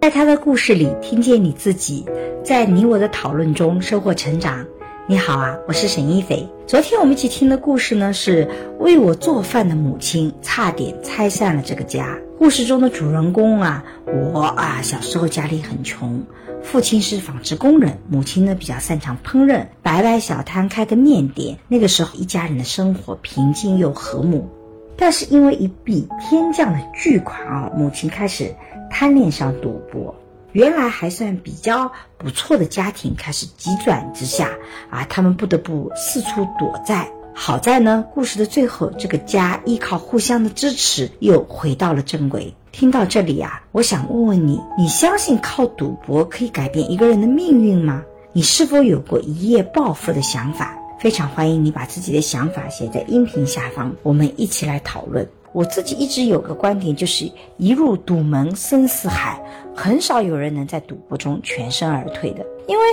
在他的故事里听见你自己，在你我的讨论中收获成长。你好啊，我是沈一斐。昨天我们一起听的故事呢，是为我做饭的母亲差点拆散了这个家。故事中的主人公啊，我啊，小时候家里很穷，父亲是纺织工人，母亲呢比较擅长烹饪，摆摆小摊，开个面店。那个时候一家人的生活平静又和睦。但是因为一笔天降的巨款啊，母亲开始贪恋上赌博。原来还算比较不错的家庭开始急转直下啊，他们不得不四处躲债。好在呢，故事的最后，这个家依靠互相的支持又回到了正轨。听到这里啊，我想问问你：你相信靠赌博可以改变一个人的命运吗？你是否有过一夜暴富的想法？非常欢迎你把自己的想法写在音频下方，我们一起来讨论。我自己一直有个观点，就是一入赌门深似海，很少有人能在赌博中全身而退的。因为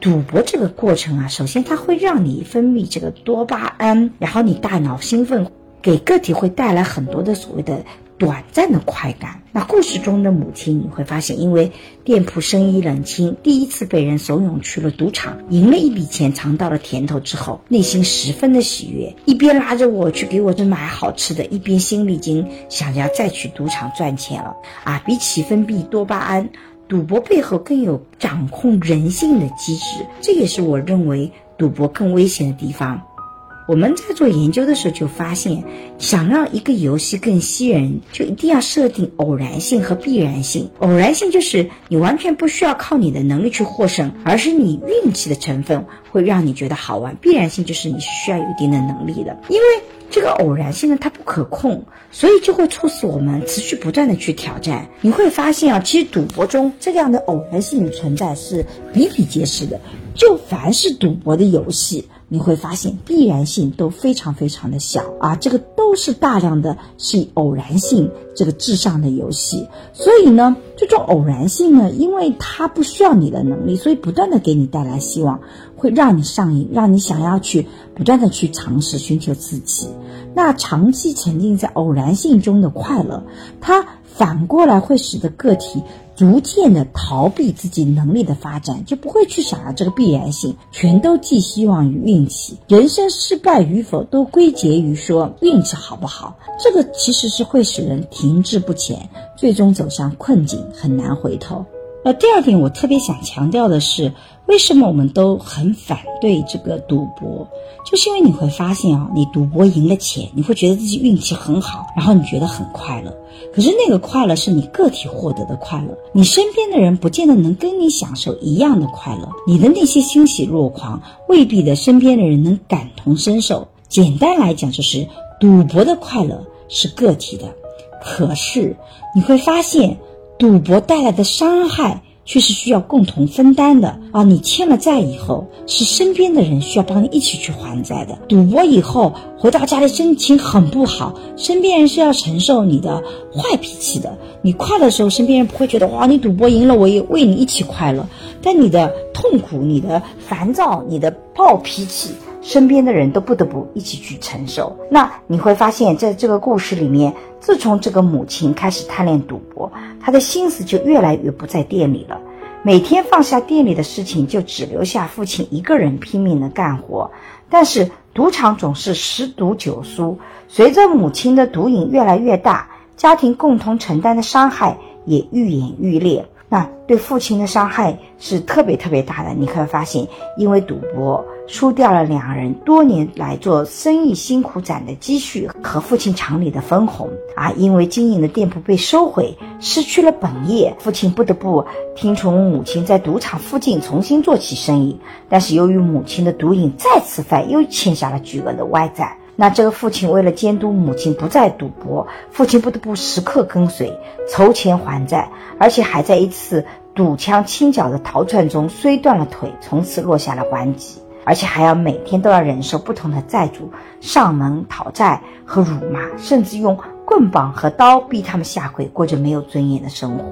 赌博这个过程啊，首先它会让你分泌这个多巴胺，然后你大脑兴奋，给个体会带来很多的所谓的。短暂的快感。那故事中的母亲，你会发现，因为店铺生意冷清，第一次被人怂恿去了赌场，赢了一笔钱，尝到了甜头之后，内心十分的喜悦，一边拉着我去给我去买好吃的，一边心里已经想着要再去赌场赚钱了。啊，比起分泌多巴胺，赌博背后更有掌控人性的机制，这也是我认为赌博更危险的地方。我们在做研究的时候就发现，想让一个游戏更吸人，就一定要设定偶然性和必然性。偶然性就是你完全不需要靠你的能力去获胜，而是你运气的成分会让你觉得好玩。必然性就是你需要有一定的能力的，因为这个偶然性呢，它不可控，所以就会促使我们持续不断的去挑战。你会发现啊，其实赌博中这样的偶然性存在是比比皆是的。就凡是赌博的游戏。你会发现必然性都非常非常的小啊，这个都是大量的是偶然性这个至上的游戏，所以呢，这种偶然性呢，因为它不需要你的能力，所以不断的给你带来希望，会让你上瘾，让你想要去不断的去尝试寻求刺激。那长期沉浸在偶然性中的快乐，它反过来会使得个体。逐渐的逃避自己能力的发展，就不会去想到这个必然性，全都寄希望于运气。人生失败与否都归结于说运气好不好，这个其实是会使人停滞不前，最终走向困境，很难回头。那第二点，我特别想强调的是，为什么我们都很反对这个赌博？就是因为你会发现啊，你赌博赢了钱，你会觉得自己运气很好，然后你觉得很快乐。可是那个快乐是你个体获得的快乐，你身边的人不见得能跟你享受一样的快乐。你的那些欣喜若狂，未必的身边的人能感同身受。简单来讲，就是赌博的快乐是个体的，可是你会发现。赌博带来的伤害却是需要共同分担的啊！你欠了债以后，是身边的人需要帮你一起去还债的。赌博以后回到家里心情很不好，身边人是要承受你的坏脾气的。你快乐的时候，身边人不会觉得哇，你赌博赢了，我也为你一起快乐。但你的痛苦、你的烦躁、你的暴脾气。身边的人都不得不一起去承受。那你会发现，在这个故事里面，自从这个母亲开始贪恋赌博，她的心思就越来越不在店里了。每天放下店里的事情，就只留下父亲一个人拼命的干活。但是赌场总是十赌九输。随着母亲的毒瘾越来越大，家庭共同承担的伤害也愈演愈烈。那对父亲的伤害是特别特别大的。你会发现，因为赌博。输掉了两人多年来做生意辛苦攒的积蓄和父亲厂里的分红啊！因为经营的店铺被收回，失去了本业，父亲不得不听从母亲在赌场附近重新做起生意。但是由于母亲的毒瘾再次犯，又欠下了巨额的外债。那这个父亲为了监督母亲不再赌博，父亲不得不时刻跟随筹钱还债，而且还在一次赌枪清脚的逃窜中摔断了腿，从此落下了顽疾。而且还要每天都要忍受不同的债主上门讨债和辱骂，甚至用棍棒和刀逼他们下跪，过着没有尊严的生活。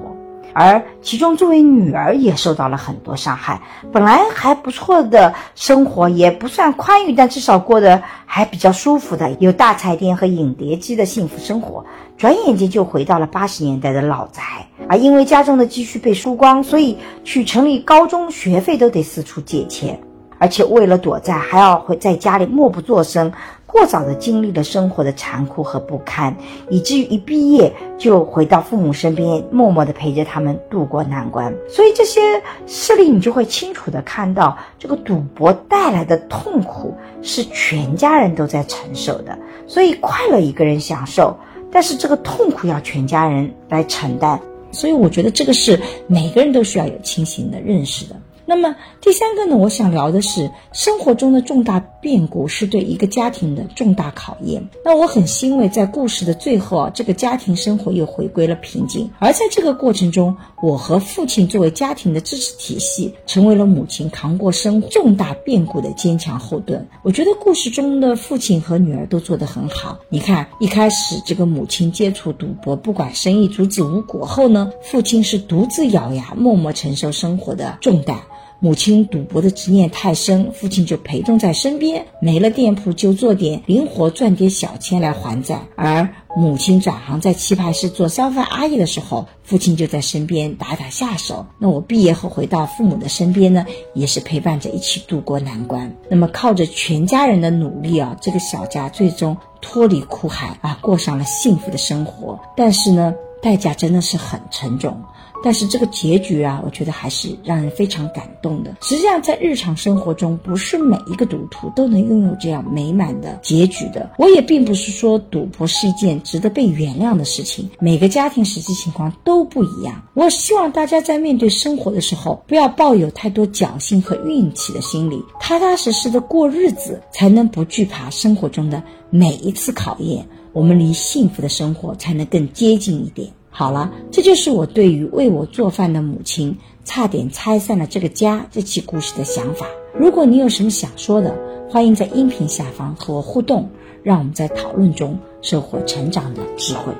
而其中作为女儿也受到了很多伤害。本来还不错的生活，也不算宽裕，但至少过得还比较舒服的，有大彩电和影碟机的幸福生活，转眼间就回到了八十年代的老宅。而因为家中的积蓄被输光，所以去城里高中学费都得四处借钱。而且为了躲债，还要会在家里默不作声，过早的经历了生活的残酷和不堪，以至于一毕业就回到父母身边，默默的陪着他们度过难关。所以这些事例，你就会清楚的看到，这个赌博带来的痛苦是全家人都在承受的。所以快乐一个人享受，但是这个痛苦要全家人来承担。所以我觉得这个是每个人都需要有清醒的认识的。那么第三个呢，我想聊的是生活中的重大变故是对一个家庭的重大考验。那我很欣慰，在故事的最后啊，这个家庭生活又回归了平静。而在这个过程中，我和父亲作为家庭的支持体系，成为了母亲扛过生重大变故的坚强后盾。我觉得故事中的父亲和女儿都做得很好。你看，一开始这个母亲接触赌博，不管生意阻止无果后呢，父亲是独自咬牙默默承受生活的重担。母亲赌博的执念太深，父亲就陪同在身边，没了店铺就做点灵活赚点小钱来还债。而母亲转行在棋牌室做烧饭阿姨的时候，父亲就在身边打打下手。那我毕业后回到父母的身边呢，也是陪伴着一起度过难关。那么靠着全家人的努力啊，这个小家最终脱离苦海啊，过上了幸福的生活。但是呢，代价真的是很沉重。但是这个结局啊，我觉得还是让人非常感动的。实际上，在日常生活中，不是每一个赌徒都能拥有这样美满的结局的。我也并不是说赌博是一件值得被原谅的事情，每个家庭实际情况都不一样。我希望大家在面对生活的时候，不要抱有太多侥幸和运气的心理，踏踏实实的过日子，才能不惧怕生活中的每一次考验。我们离幸福的生活才能更接近一点。好了，这就是我对于为我做饭的母亲差点拆散了这个家这期故事的想法。如果你有什么想说的，欢迎在音频下方和我互动，让我们在讨论中收获成长的智慧。